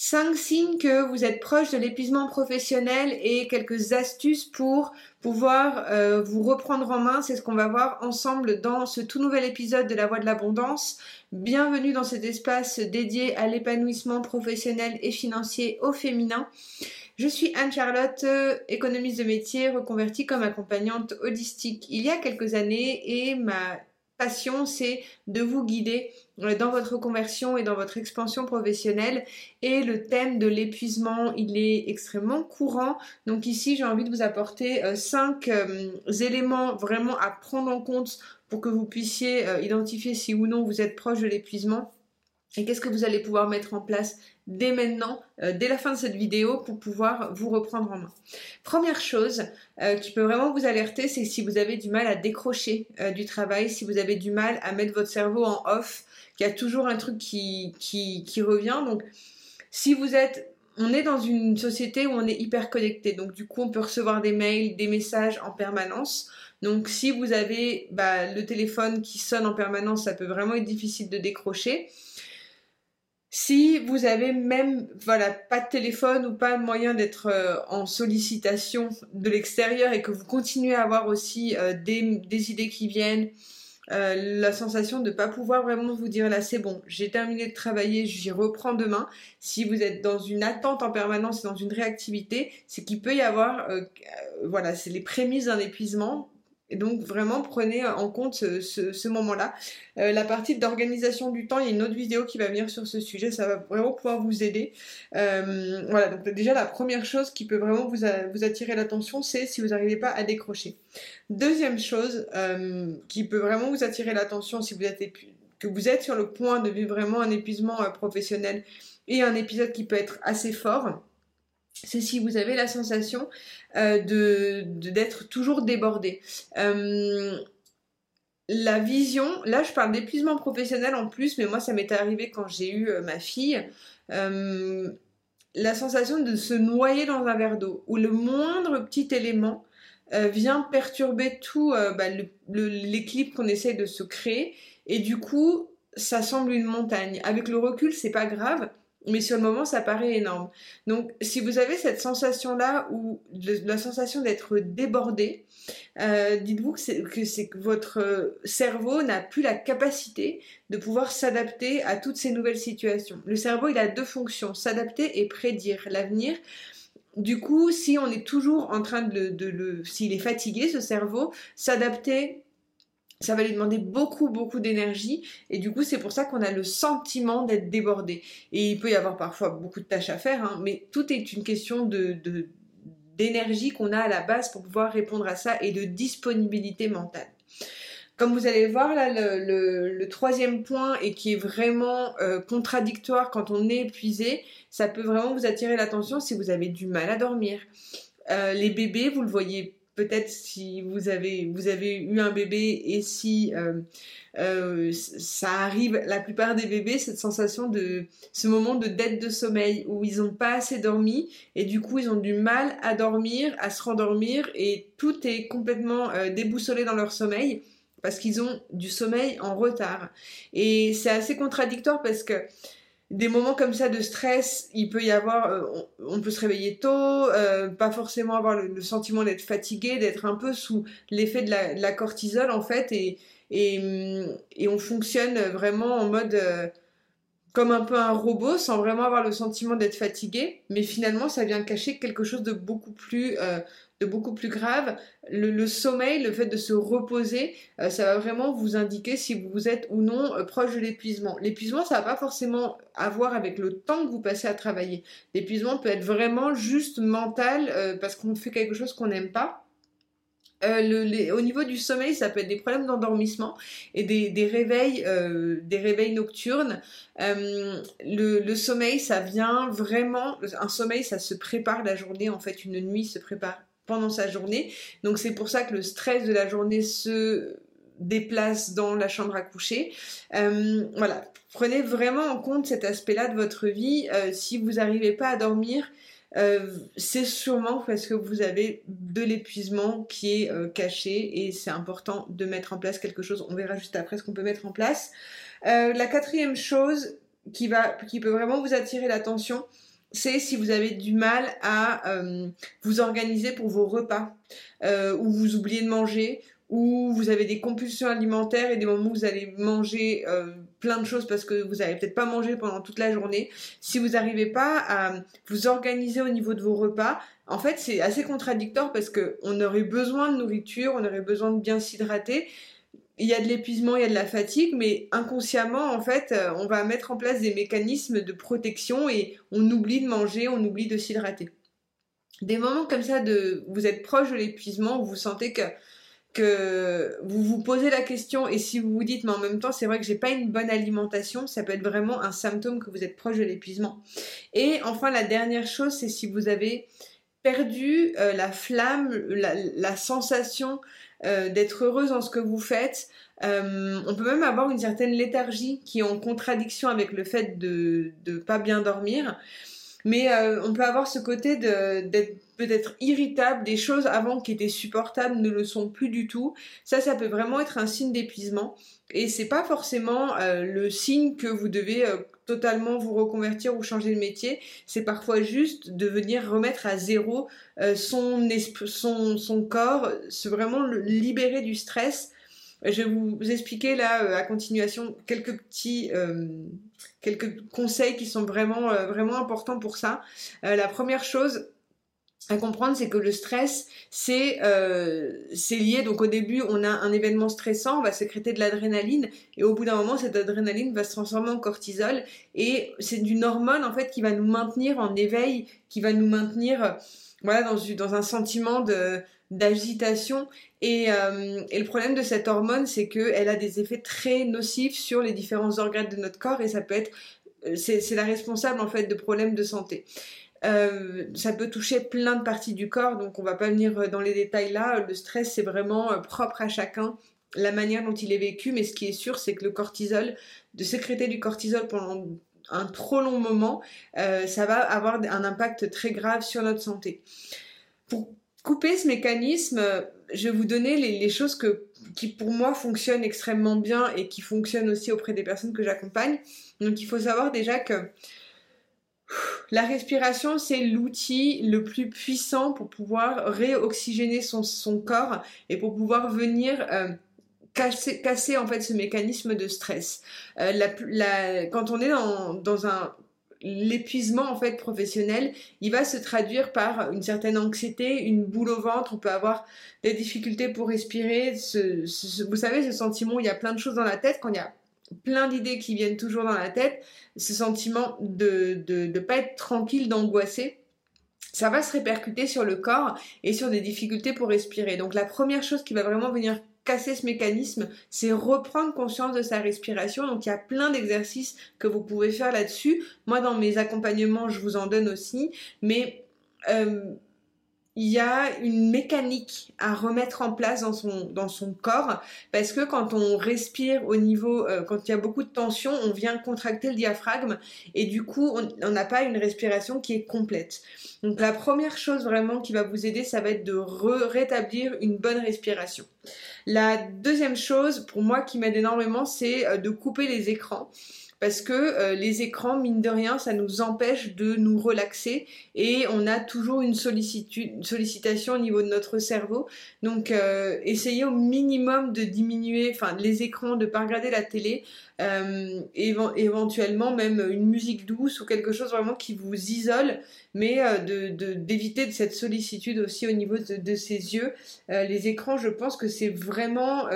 Cinq signes que vous êtes proche de l'épuisement professionnel et quelques astuces pour pouvoir euh, vous reprendre en main. C'est ce qu'on va voir ensemble dans ce tout nouvel épisode de La Voix de l'Abondance. Bienvenue dans cet espace dédié à l'épanouissement professionnel et financier au féminin. Je suis Anne-Charlotte, économiste de métier, reconvertie comme accompagnante holistique il y a quelques années et ma passion, c'est de vous guider euh, dans votre conversion et dans votre expansion professionnelle. Et le thème de l'épuisement, il est extrêmement courant. Donc ici, j'ai envie de vous apporter euh, cinq euh, éléments vraiment à prendre en compte pour que vous puissiez identifier si ou non vous êtes proche de l'épuisement. Et qu'est-ce que vous allez pouvoir mettre en place dès maintenant, euh, dès la fin de cette vidéo, pour pouvoir vous reprendre en main. Première chose euh, qui peut vraiment vous alerter, c'est si vous avez du mal à décrocher euh, du travail, si vous avez du mal à mettre votre cerveau en off, qu'il y a toujours un truc qui, revient. Donc, si vous êtes on est dans une société où on est hyper connecté, donc du coup on peut recevoir des mails, des messages en permanence. Donc si vous avez bah, le téléphone qui sonne en permanence, ça peut vraiment être difficile de décrocher. Si vous avez même voilà pas de téléphone ou pas de moyen d'être euh, en sollicitation de l'extérieur et que vous continuez à avoir aussi euh, des, idées qui viennent, euh, la sensation de ne pas pouvoir vraiment vous dire là c'est bon, j'ai terminé de travailler, j'y reprends demain. Si vous êtes dans une attente en permanence et dans une réactivité, c'est qu'il peut y avoir voilà, c'est les prémices d'un épuisement et donc vraiment prenez en compte ce, moment-là. Euh, la partie d'organisation du temps, il y a une autre vidéo qui va venir sur ce sujet, ça va vraiment pouvoir vous aider. Euh, voilà, donc déjà la première chose qui peut vraiment vous, vous attirer l'attention, c'est si vous n'arrivez pas à décrocher. Deuxième chose euh, qui peut vraiment vous attirer l'attention si vous êtes que vous êtes sur le point de vivre vraiment un épuisement professionnel et un épisode qui peut être assez fort c'est si vous avez la sensation euh, de d'être toujours débordé. Euh, la vision, là je parle d'épuisement professionnel en plus, mais moi ça m'est arrivé quand j'ai eu euh, ma fille. la sensation de se noyer dans un verre d'eau, où le moindre petit élément vient perturber tout bah, qu'on essaie de se créer, et du coup ça semble une montagne. Avec le recul, c'est pas grave, mais sur le moment, ça paraît énorme. Donc, si vous avez cette sensation-là ou la sensation d'être débordé, euh, dites-vous que c'est que, votre cerveau n'a plus la capacité de pouvoir s'adapter à toutes ces nouvelles situations. Le cerveau, il a deux fonctions, s'adapter et prédire l'avenir. Du coup, si on est toujours en train de, de le, s'il est fatigué, ce cerveau, s'adapter ça va lui demander beaucoup beaucoup d'énergie et du coup c'est pour ça qu'on a le sentiment d'être débordé et il peut y avoir parfois beaucoup de tâches à faire hein, mais tout est une question d'énergie qu'on a à la base pour pouvoir répondre à ça et de disponibilité mentale. Comme vous allez voir là, le, troisième point et qui est vraiment euh, contradictoire quand on est épuisé, ça peut vraiment vous attirer l'attention si vous avez du mal à dormir. Euh, les bébés, vous le voyez peut-être si vous avez, vous avez eu un bébé et si euh, euh, ça arrive, la plupart des bébés, cette sensation de ce moment de dette de sommeil où ils n'ont pas assez dormi et du coup ils ont du mal à dormir, à se rendormir et tout est complètement euh, déboussolé dans leur sommeil parce qu'ils ont du sommeil en retard. Et c'est assez contradictoire parce que des moments comme ça de stress, il peut y avoir, euh, on, peut se réveiller tôt, euh, pas forcément avoir le, sentiment d'être fatigué, d'être un peu sous l'effet de la, cortisol en fait, et, et, on fonctionne vraiment en mode euh, comme un peu un robot, sans vraiment avoir le sentiment d'être fatigué, mais finalement ça vient cacher quelque chose de beaucoup plus de beaucoup plus grave. Le, sommeil, le fait de se reposer, euh, ça va vraiment vous indiquer si vous êtes ou non euh, proche de l'épuisement. L'épuisement, ça va pas forcément avoir avec le temps que vous passez à travailler. L'épuisement peut être vraiment juste mental euh, parce qu'on fait quelque chose qu'on n'aime pas. Au niveau du sommeil, ça peut être des problèmes d'endormissement et des, réveils, des réveils nocturnes. Le, le, sommeil, ça vient vraiment. Un sommeil, ça se prépare la journée. En fait, une nuit se prépare pendant sa journée. Donc c'est pour ça que le stress de la journée se déplace dans la chambre à coucher. Euh, voilà, prenez vraiment en compte cet aspect-là de votre vie. Euh, si vous n'arrivez pas à dormir, euh, c'est sûrement parce que vous avez de l'épuisement qui est caché et c'est important de mettre en place quelque chose. On verra juste après ce qu'on peut mettre en place. la quatrième chose qui, va, qui peut vraiment vous attirer l'attention, c'est si vous avez du mal à euh, vous organiser pour vos repas, euh, ou vous oubliez de manger, ou vous avez des compulsions alimentaires et des moments où vous allez manger euh, plein de choses parce que vous n'avez peut-être pas mangé pendant toute la journée. Si vous n'arrivez pas à vous organiser au niveau de vos repas, en fait c'est assez contradictoire parce que on aurait besoin de nourriture, on aurait besoin de bien s'hydrater, il y a de l'épuisement, il y a de la fatigue, mais inconsciemment, en fait, euh, on va mettre en place des mécanismes de protection et on oublie de manger, on oublie de s'hydrater. Des moments comme ça de, vous êtes proche de l'épuisement, où vous sentez que, que vous vous posez la question et si vous vous dites, mais en même temps, c'est vrai que j'ai pas une bonne alimentation, ça peut être vraiment un symptôme que vous êtes proche de l'épuisement. Et enfin, la dernière chose, c'est si vous avez perdu euh, la flamme, la sensation euh, d'être heureuse dans ce que vous faites. Euh, on peut même avoir une certaine léthargie qui est en contradiction avec le fait de ne pas bien dormir. Mais euh, on peut avoir ce côté d'être peut-être irritable, des choses avant qui étaient supportables ne le sont plus du tout. Ça, ça peut vraiment être un signe d'épuisement. Et c'est pas forcément le signe que vous devez totalement vous reconvertir ou changer de métier. C'est parfois juste de venir remettre à zéro euh, son, corps, se vraiment libérer du stress. Je vais vous expliquer là euh, à continuation quelques petits euh, quelques conseils qui sont vraiment vraiment importants pour ça. la première chose, à comprendre, c'est que le stress, c'est euh, lié. Donc au début, on a un événement stressant, on va sécréter de l'adrénaline, et au bout d'un moment, cette adrénaline va se transformer en cortisol, et c'est une hormone en fait qui va nous maintenir en éveil, qui va nous maintenir, voilà, dans, dans un sentiment de d'agitation et, euh, et, le problème de cette hormone c'est qu'elle a des effets très nocifs sur les différents organes de notre corps et ça peut être c'est la responsable en fait de problèmes de santé. Euh, ça peut toucher plein de parties du corps, donc on va pas venir euh, dans les détails là. Le stress, c'est vraiment euh, propre à chacun, la manière dont il est vécu, mais ce qui est sûr, c'est que le cortisol, de sécréter du cortisol pendant un trop long moment, ça va avoir un impact très grave sur notre santé. Pour couper ce mécanisme, je vais vous donner les, les choses que, qui pour moi fonctionnent extrêmement bien et qui fonctionnent aussi auprès des personnes que j'accompagne. Donc il faut savoir déjà que la respiration, c'est l'outil le plus puissant pour pouvoir réoxygéner son, son corps et pour pouvoir venir euh, casser, casser, en fait ce mécanisme de stress. Euh, quand on est dans, dans un l'épuisement en fait professionnel, il va se traduire par une certaine anxiété, une boule au ventre, on peut avoir des difficultés pour respirer, vous savez ce sentiment où il y a plein de choses dans la tête quand il y a plein d'idées qui viennent toujours dans la tête, ce sentiment de ne de, pas être tranquille, d'angoisser, ça va se répercuter sur le corps et sur des difficultés pour respirer. Donc la première chose qui va vraiment venir casser ce mécanisme, c'est reprendre conscience de sa respiration. Donc il y a plein d'exercices que vous pouvez faire là-dessus. Moi dans mes accompagnements, je vous en donne aussi, mais euh, il y a une mécanique à remettre en place dans son, corps parce que quand on respire au niveau, euh, quand il y a beaucoup de tension, on vient contracter le diaphragme et du coup on n'a pas une respiration qui est complète. Donc la première chose vraiment qui va vous aider, ça va être de rétablir une bonne respiration. La deuxième chose pour moi qui m'aide énormément, c'est euh, de couper les écrans parce que euh, les écrans, mine de rien, ça nous empêche de nous relaxer et on a toujours une, sollicitation au niveau de notre cerveau. Donc, euh, essayez au minimum de diminuer, enfin, les écrans, de pas regarder la télé, euh, éventuellement même une musique douce ou quelque chose vraiment qui vous isole, mais d'éviter de, cette sollicitude aussi au niveau de, de ses yeux. les écrans, je pense que c'est vraiment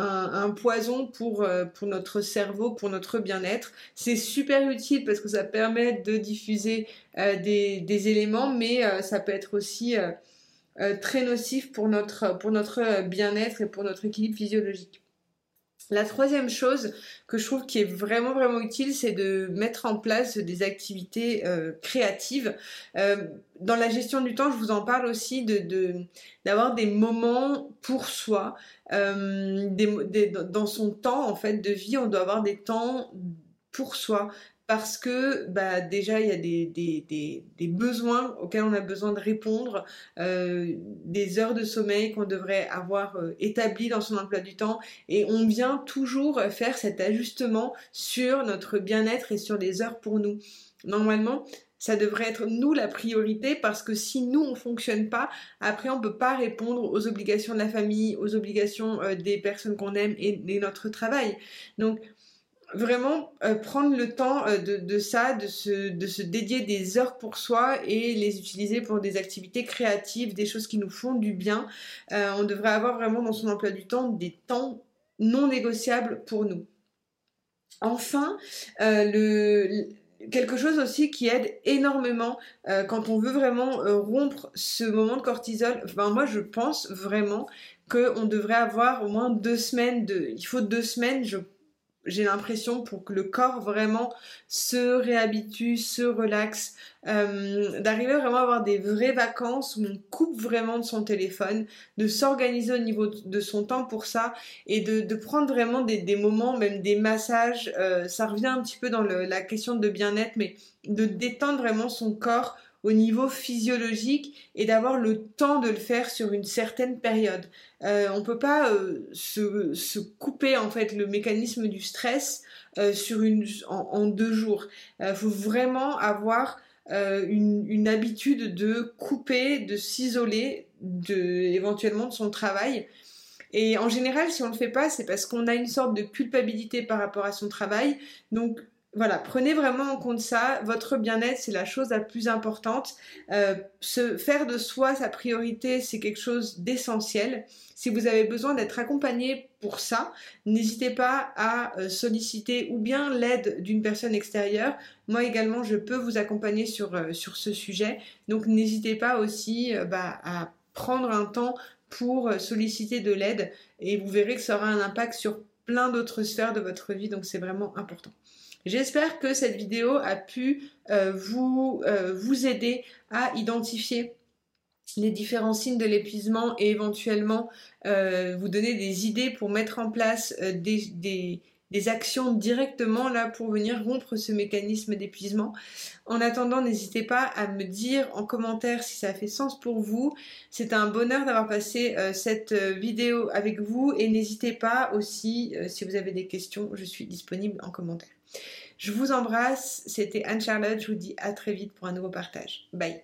un, poison pour, euh, pour notre cerveau, pour notre bien-être. C'est super utile parce que ça permet de diffuser euh, des, des, éléments, mais euh, ça peut être aussi très nocif pour notre, pour notre bien-être et pour notre équilibre physiologique. La troisième chose que je trouve qui est vraiment vraiment utile, c'est de mettre en place des activités euh, créatives. Euh, dans la gestion du temps, je vous en parle aussi d'avoir des moments pour soi. Euh, dans son temps en fait de vie, on doit avoir des temps pour soi parce que bah, déjà il y a des, besoins auxquels on a besoin de répondre, euh, des heures de sommeil qu'on devrait avoir euh, établies dans son emploi du temps, et on vient toujours faire cet ajustement sur notre bien-être et sur les heures pour nous. normalement, ça devrait être nous la priorité parce que si nous on fonctionne pas, après on peut pas répondre aux obligations de la famille, aux obligations euh, des personnes qu'on aime et, de notre travail. Donc vraiment euh, prendre le temps euh, de, ça, de se, de se dédier des heures pour soi et les utiliser pour des activités créatives, des choses qui nous font du bien. on devrait avoir vraiment dans son emploi du temps des temps non négociables pour nous. Enfin, quelque chose aussi qui aide énormément euh, quand on veut vraiment euh, rompre ce moment de cortisol. Enfin, moi, je pense vraiment qu'on devrait avoir au moins deux semaines de. Il faut deux semaines, je j'ai l'impression pour que le corps vraiment se réhabitue, se relaxe, euh, d'arriver vraiment à avoir des vraies vacances où on coupe vraiment de son téléphone, de s'organiser au niveau de son temps pour ça et de, prendre vraiment des, moments, même des massages, euh, ça revient un petit peu dans la question de bien-être, mais de détendre vraiment son corps au niveau physiologique et d'avoir le temps de le faire sur une certaine période. Euh, on peut pas euh, se, couper en fait le mécanisme du stress euh, en, deux jours. Il faut vraiment avoir une, une, habitude de couper, de s'isoler, de éventuellement de son travail. Et en général, si on ne le fait pas, c'est parce qu'on a une sorte de culpabilité par rapport à son travail. Donc voilà, prenez vraiment en compte ça. Votre bien-être, c'est la chose la plus importante. Euh, se faire de soi sa priorité, c'est quelque chose d'essentiel. Si vous avez besoin d'être accompagné pour ça, n'hésitez pas à euh, solliciter ou bien l'aide d'une personne extérieure. Moi également, je peux vous accompagner sur, euh, sur ce sujet. Donc n'hésitez pas aussi bah, à prendre un temps pour solliciter de l'aide et vous verrez que ça aura un impact sur plein d'autres sphères de votre vie. Donc c'est vraiment important. J'espère que cette vidéo a pu euh, vous, euh, vous aider à identifier les différents signes de l'épuisement et éventuellement euh, vous donner des idées pour mettre en place des, des, actions directement là pour venir rompre ce mécanisme d'épuisement. En attendant, n'hésitez pas à me dire en commentaire si ça fait sens pour vous. C'est un bonheur d'avoir passé cette vidéo avec vous et n'hésitez pas aussi si vous avez des questions, je suis disponible en commentaire. Je vous embrasse, c'était Anne-Charlotte, je vous dis à très vite pour un nouveau partage. Bye